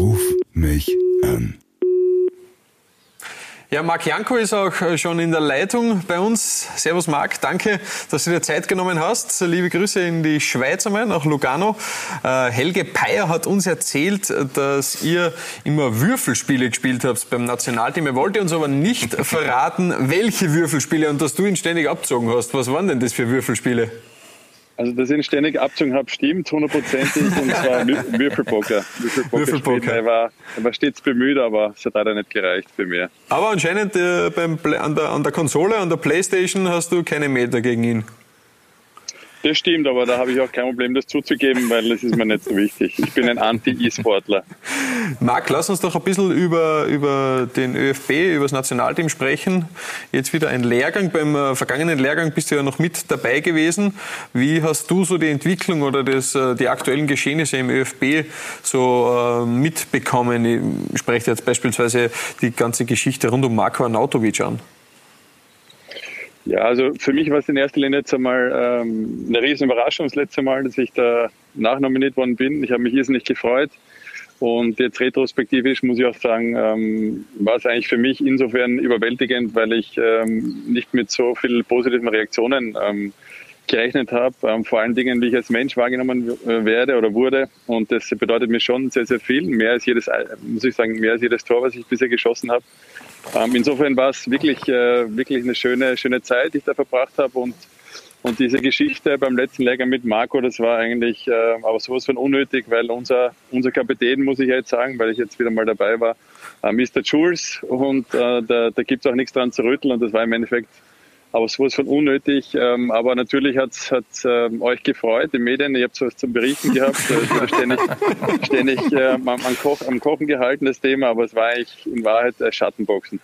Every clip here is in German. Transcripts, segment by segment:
Ruf mich an. Ja, Marc Janko ist auch äh, schon in der Leitung bei uns. Servus Marc, danke, dass du dir Zeit genommen hast. Liebe Grüße in die Schweiz einmal, nach Lugano. Äh, Helge Peyer hat uns erzählt, dass ihr immer Würfelspiele gespielt habt beim Nationalteam. Er wollte uns aber nicht verraten, welche Würfelspiele und dass du ihn ständig abzogen hast. Was waren denn das für Würfelspiele? Also, dass ich ihn ständig abgezogen habe, stimmt hundertprozentig. und zwar Würfelpoker. Würfelpoker. Würfelpoker. Er, war, er war stets bemüht, aber es hat leider nicht gereicht für mich. Aber anscheinend äh, beim, an, der, an der Konsole, an der Playstation hast du keine Meter gegen ihn. Das stimmt, aber da habe ich auch kein Problem, das zuzugeben, weil das ist mir nicht so wichtig. Ich bin ein Anti-E-Sportler. Marc, lass uns doch ein bisschen über, über den ÖFB, über das Nationalteam sprechen. Jetzt wieder ein Lehrgang. Beim äh, vergangenen Lehrgang bist du ja noch mit dabei gewesen. Wie hast du so die Entwicklung oder das, äh, die aktuellen Geschehnisse im ÖFB so äh, mitbekommen? Ich spreche jetzt beispielsweise die ganze Geschichte rund um Marko Arnautovic an. Ja, also für mich war es in erster Linie jetzt einmal ähm, eine riesen Überraschung das letzte Mal, dass ich da nachnominiert worden bin. Ich habe mich irrsinnig gefreut. Und jetzt retrospektivisch muss ich auch sagen, ähm, war es eigentlich für mich insofern überwältigend, weil ich ähm, nicht mit so vielen positiven Reaktionen ähm, gerechnet habe. Ähm, vor allen Dingen, wie ich als Mensch wahrgenommen äh, werde oder wurde. Und das bedeutet mir schon sehr, sehr viel. Mehr als jedes, muss ich sagen, mehr als jedes Tor, was ich bisher geschossen habe. Ähm, insofern war es wirklich, äh, wirklich eine schöne, schöne Zeit, die ich da verbracht habe und und diese Geschichte beim letzten Lehrgang mit Marco, das war eigentlich äh, aber sowas von unnötig, weil unser, unser Kapitän, muss ich jetzt sagen, weil ich jetzt wieder mal dabei war, äh, Mr. Jules, und äh, da, da gibt es auch nichts dran zu rütteln und das war im Endeffekt aber sowas von unnötig. Ähm, aber natürlich hat es ähm, euch gefreut, die Medien, ihr habt sowas zum Berichten gehabt, es wurde ständig, ständig äh, am, am, Koch, am Kochen gehalten, das Thema, aber es war eigentlich in Wahrheit äh, Schattenboxen.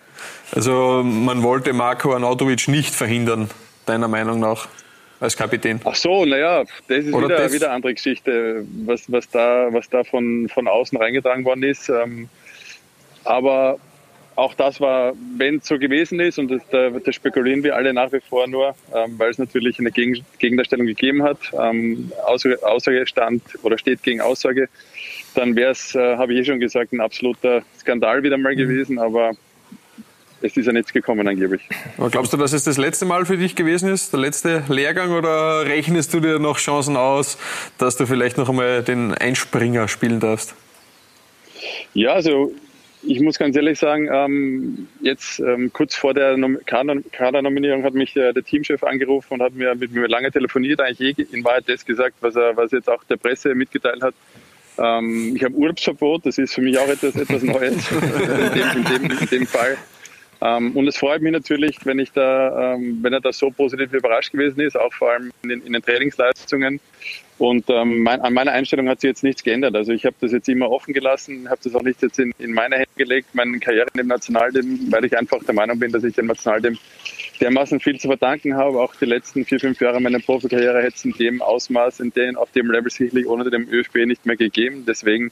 Also man wollte Marco Arnautovic nicht verhindern, deiner Meinung nach? als Kapitän. Ach so, naja, das ist wieder, das? wieder eine andere Geschichte, was, was da, was da von, von außen reingetragen worden ist. Ähm, aber auch das war, wenn es so gewesen ist, und das, das, spekulieren wir alle nach wie vor nur, ähm, weil es natürlich eine Gegen Gegendarstellung gegeben hat, ähm, Aussage, Aussage stand oder steht gegen Aussage, dann wäre es, äh, habe ich eh schon gesagt, ein absoluter Skandal wieder mal mhm. gewesen, aber es ist ja nichts gekommen angeblich. Aber glaubst du, dass es das letzte Mal für dich gewesen ist, der letzte Lehrgang, oder rechnest du dir noch Chancen aus, dass du vielleicht noch einmal den Einspringer spielen darfst? Ja, also ich muss ganz ehrlich sagen, ähm, jetzt ähm, kurz vor der Kader-Nominierung hat mich äh, der Teamchef angerufen und hat mir mit mir lange telefoniert, eigentlich eh in Wahrheit das gesagt, was er, was jetzt auch der Presse mitgeteilt hat. Ähm, ich habe Urlaubsverbot, das ist für mich auch etwas, etwas Neues in, dem, in, dem, in dem Fall. Ähm, und es freut mich natürlich, wenn ich da, ähm, wenn er da so positiv überrascht gewesen ist, auch vor allem in den, in den Trainingsleistungen. Und ähm, mein, an meiner Einstellung hat sich jetzt nichts geändert. Also ich habe das jetzt immer offen gelassen, habe das auch nicht jetzt in, in meine Hände gelegt, meine Karriere im Nationalteam, weil ich einfach der Meinung bin, dass ich dem Nationalteam dermaßen viel zu verdanken habe. Auch die letzten vier, fünf Jahre meiner Profikarriere hätte es in dem Ausmaß, in dem, auf dem Level sicherlich ohne dem ÖFB nicht mehr gegeben. Deswegen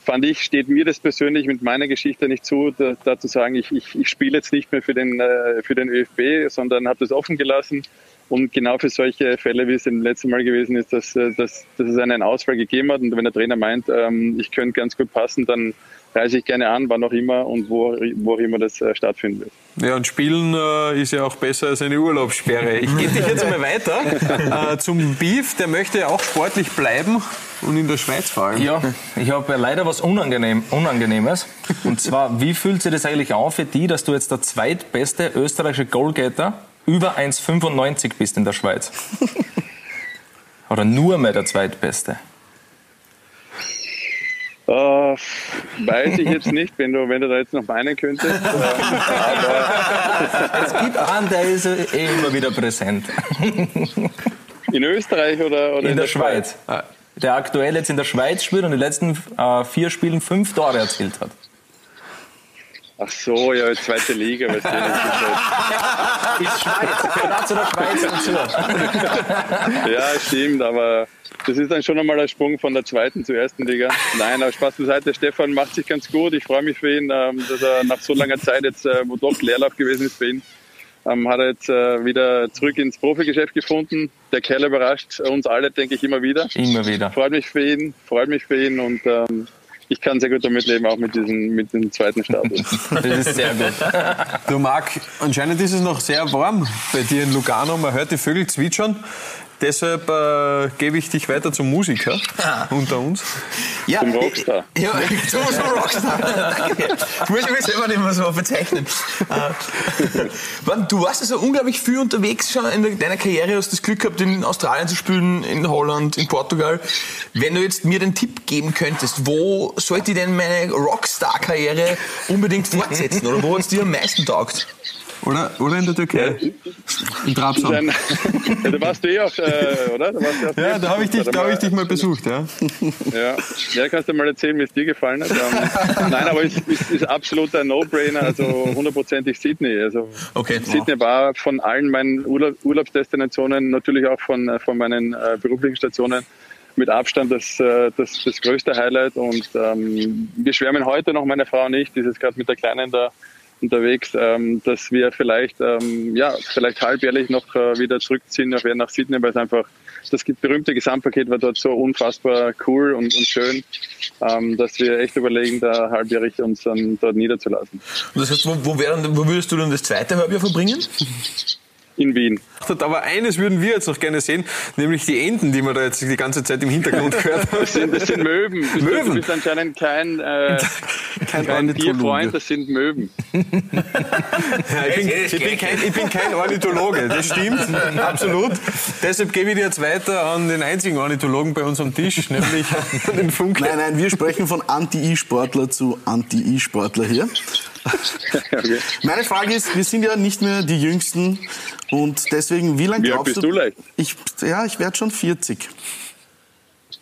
fand ich, steht mir das persönlich mit meiner Geschichte nicht zu, da, da zu sagen, ich, ich, ich spiele jetzt nicht mehr für den, äh, für den ÖFB, sondern habe das offen gelassen. Und genau für solche Fälle, wie es im letzten Mal gewesen ist, dass, äh, dass, dass es einen Ausfall gegeben hat und wenn der Trainer meint, ähm, ich könnte ganz gut passen, dann reise ich gerne an, wann auch immer und wo, wo auch immer das äh, stattfindet. Ja, und Spielen äh, ist ja auch besser als eine Urlaubssperre. Ich gebe dich jetzt einmal weiter äh, zum Beef. Der möchte ja auch sportlich bleiben und in der Schweiz allem. Ja, ich habe leider was Unangenehm, Unangenehmes. Und zwar, wie fühlt sich das eigentlich an für die, dass du jetzt der zweitbeste österreichische Goalgetter über 1,95 bist in der Schweiz? Oder nur mehr der zweitbeste? Uh, weiß ich jetzt nicht, wenn du, wenn du da jetzt noch meinen könntest. es gibt einen, der ist eh immer wieder präsent. In Österreich oder, oder in, in der, der, Schweiz? Schweiz? Der aktuell jetzt in der Schweiz spielt und die letzten äh, vier Spielen fünf Tore erzielt hat. Ach so, ja, zweite Liga. Weißt du, halt ist Schweiz, gehört zu der Schweiz dazu. ja, stimmt, aber das ist dann schon einmal ein Sprung von der zweiten zur ersten Liga. Nein, aber Spaß beiseite. Stefan macht sich ganz gut. Ich freue mich für ihn, ähm, dass er nach so langer Zeit jetzt, äh, wo doch Leerlauf gewesen ist für ihn, ähm, hat er jetzt äh, wieder zurück ins Profigeschäft gefunden. Der Kerl überrascht uns alle, denke ich, immer wieder. Immer wieder. Freut mich für ihn, freut mich für ihn und ähm, ich kann sehr gut damit leben, auch mit diesem, mit dem zweiten Status. Das ist sehr gut. Du Marc, anscheinend ist es noch sehr warm bei dir in Lugano. Man hört die Vögel zwitschern. Deshalb äh, gebe ich dich weiter zum Musiker unter uns. Ja, Zum Rockstar. Ja, zum, zum Rockstar. Danke. Ich muss mich selber nicht mehr so bezeichnen. Äh, du warst also unglaublich viel unterwegs schon in deiner Karriere. Hast das Glück gehabt, in Australien zu spielen, in Holland, in Portugal. Wenn du jetzt mir den Tipp geben könntest, wo sollte ich denn meine Rockstar-Karriere unbedingt fortsetzen? Oder wo hat es dir am meisten taugt? Oder, oder in der Türkei? In Trabzon. Ja, da warst du eh auf, äh, oder? Da warst du Ja, da habe ich, dich- da hab ich dich mal besucht. Ja. Ja, ja kannst du mal erzählen, wie es dir gefallen hat. Ähm, nein, aber es ist, ist absolut ein No-Brainer, also hundertprozentig Sydney. Also Okay. Sydney war von allen meinen Urlaub, Urlaubsdestinationen, natürlich auch von, äh, von meinen äh, beruflichen Stationen, mit Abstand das, äh, das, das größte Highlight. Und ähm, wir schwärmen heute noch, meine Frau und ich, die ist jetzt gerade mit der Kleinen da unterwegs, ähm, dass wir vielleicht, ähm, ja, vielleicht halbjährlich noch äh, wieder zurückziehen nach, nach Sydney, weil es einfach das berühmte Gesamtpaket war dort so unfassbar cool und, und schön, ähm, dass wir echt überlegen, da halbjährig uns dann dort niederzulassen. Das heißt, wo, wo, wär, dann- wo würdest du dann das zweite Halbjahr verbringen? In Wien. Aber eines würden wir jetzt noch gerne sehen, nämlich die Enten, die man da jetzt die ganze Zeit im Hintergrund gehört haben. Das sind, das sind Möwen. Du, Möwen? du bist anscheinend kein, äh, Kein kein Ornithologe. Tierfreund, das sind Möwen. Ja, ich, bin, ich, bin kein, ich bin kein Ornithologe, das stimmt, absolut. Deshalb gebe ich dir jetzt weiter an den einzigen Ornithologen bei uns am Tisch, nämlich an den Funke. Nein, nein, wir sprechen von Anti-E-Sportler zu Anti-E-Sportler hier. Okay. Meine Frage ist, wir sind ja nicht mehr die Jüngsten und deswegen, wie lange glaubst bist du leicht? Ich, ja, ich werde schon 40.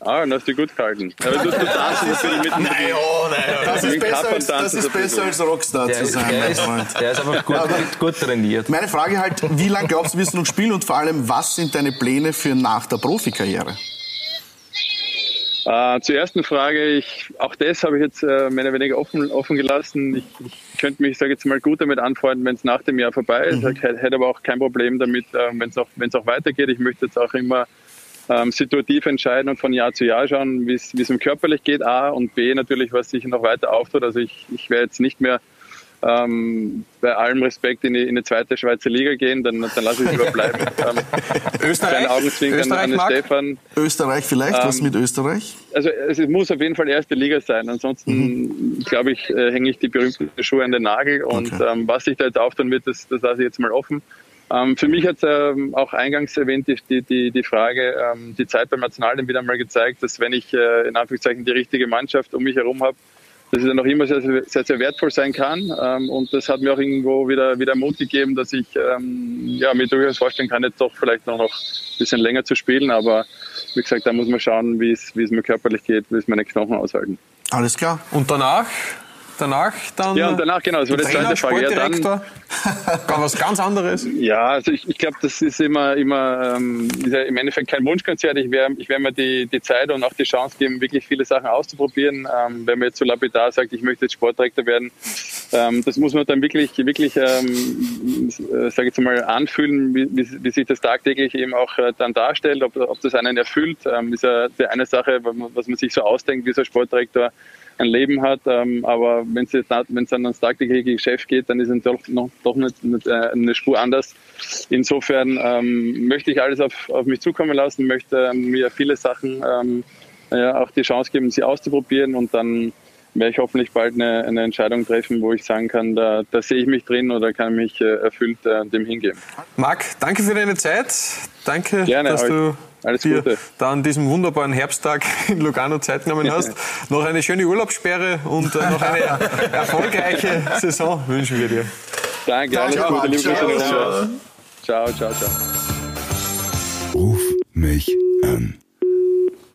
Ah, und hast du gut gehalten. Aber du, du tanzen natürlich mit dem oh nein. Das Mit ist besser, als, das ist besser als Rockstar Der zu ist, sein, der mein ist, Freund. der ist einfach gut, gut trainiert. Meine Frage halt, wie lange glaubst du, wirst du noch spielen und vor allem, was sind deine Pläne für nach der Profikarriere? Äh, zur ersten Frage, ich, auch das habe ich jetzt äh, mehr oder weniger offen, offen gelassen. Ich, ich könnte mich, sage jetzt mal, gut damit anfreunden, wenn es nach dem Jahr vorbei ist. Ich hätte aber auch kein Problem damit, äh, wenn es auch, wenn's auch weitergeht. Ich möchte jetzt auch immer ähm, situativ entscheiden und von Jahr zu Jahr schauen, wie es mir körperlich geht, A und B natürlich, was sich noch weiter auftut. Also ich, ich werde jetzt nicht mehr ähm, bei allem Respekt in die, in die zweite Schweizer Liga gehen, dann, dann lasse ich es lieber bleiben. Ähm, Österreich, Österreich an? Stefan. Österreich vielleicht? was Ähm, mit Österreich? Also es muss auf jeden Fall erste Liga sein. Ansonsten, glaube ich, äh, hänge ich die berühmten Schuhe an den Nagel. Und Okay. ähm, was sich da jetzt auftun wird, das, das lasse ich jetzt mal offen. Ähm, für mich hat es ähm, auch eingangs erwähnt, die, die, die, Frage, ähm, die Zeit beim Nationalteam wieder mal gezeigt, dass wenn ich äh, in Anführungszeichen die richtige Mannschaft um mich herum habe, dass es dann auch immer sehr, sehr, sehr, wertvoll sein kann. Ähm, und das hat mir auch irgendwo wieder, wieder Mut gegeben, dass ich ähm, ja, mir durchaus vorstellen kann, jetzt doch vielleicht noch, noch ein bisschen länger zu spielen. Aber wie gesagt, da muss man schauen, wie es, wie es mir körperlich geht, wie es meine Knochen aushalten. Alles klar. Und danach? Danach dann Ja, und danach, genau, das war die Trainer, zweite Frage. Ja, dann? Gar was ganz anderes. Ja, also ich, ich glaube, das ist immer, immer ähm, ist ja im Endeffekt kein Wunschkonzert. Ich werde ich werd mir die, die Zeit und auch die Chance geben, wirklich viele Sachen auszuprobieren. Ähm, wenn man jetzt so lapidar sagt, ich möchte jetzt Sportdirektor werden, ähm, das muss man dann wirklich, wirklich, ähm, äh, sage ich jetzt mal, anfühlen, wie, wie, wie sich das tagtäglich eben auch äh, dann darstellt, ob, ob das einen erfüllt. Ähm, ist ja die eine Sache, was man sich so ausdenkt, wie so ein Sportdirektor ein Leben hat, ähm, aber wenn es dann ans tagtägliche Geschäft geht, dann ist es doch noch doch nicht, nicht äh, eine Spur anders. Insofern ähm, möchte ich alles auf, auf mich zukommen lassen, möchte mir viele Sachen ähm, ja, auch die Chance geben, sie auszuprobieren und dann werde ich hoffentlich bald eine, eine Entscheidung treffen, wo ich sagen kann, da, da sehe ich mich drin oder kann mich äh, erfüllt äh, dem hingeben. Marc, danke für deine Zeit. Danke, Gerne, dass euch. du Alles dir Gute. da an diesem wunderbaren Herbsttag in Lugano Zeit genommen hast. noch eine schöne Urlaubssperre und äh, noch eine erfolgreiche Saison wünschen wir dir. Danke, alles Ciao, Gute, liebe ciao, Grüße. ciao. Ciao, ciao, ciao. Ruf mich an.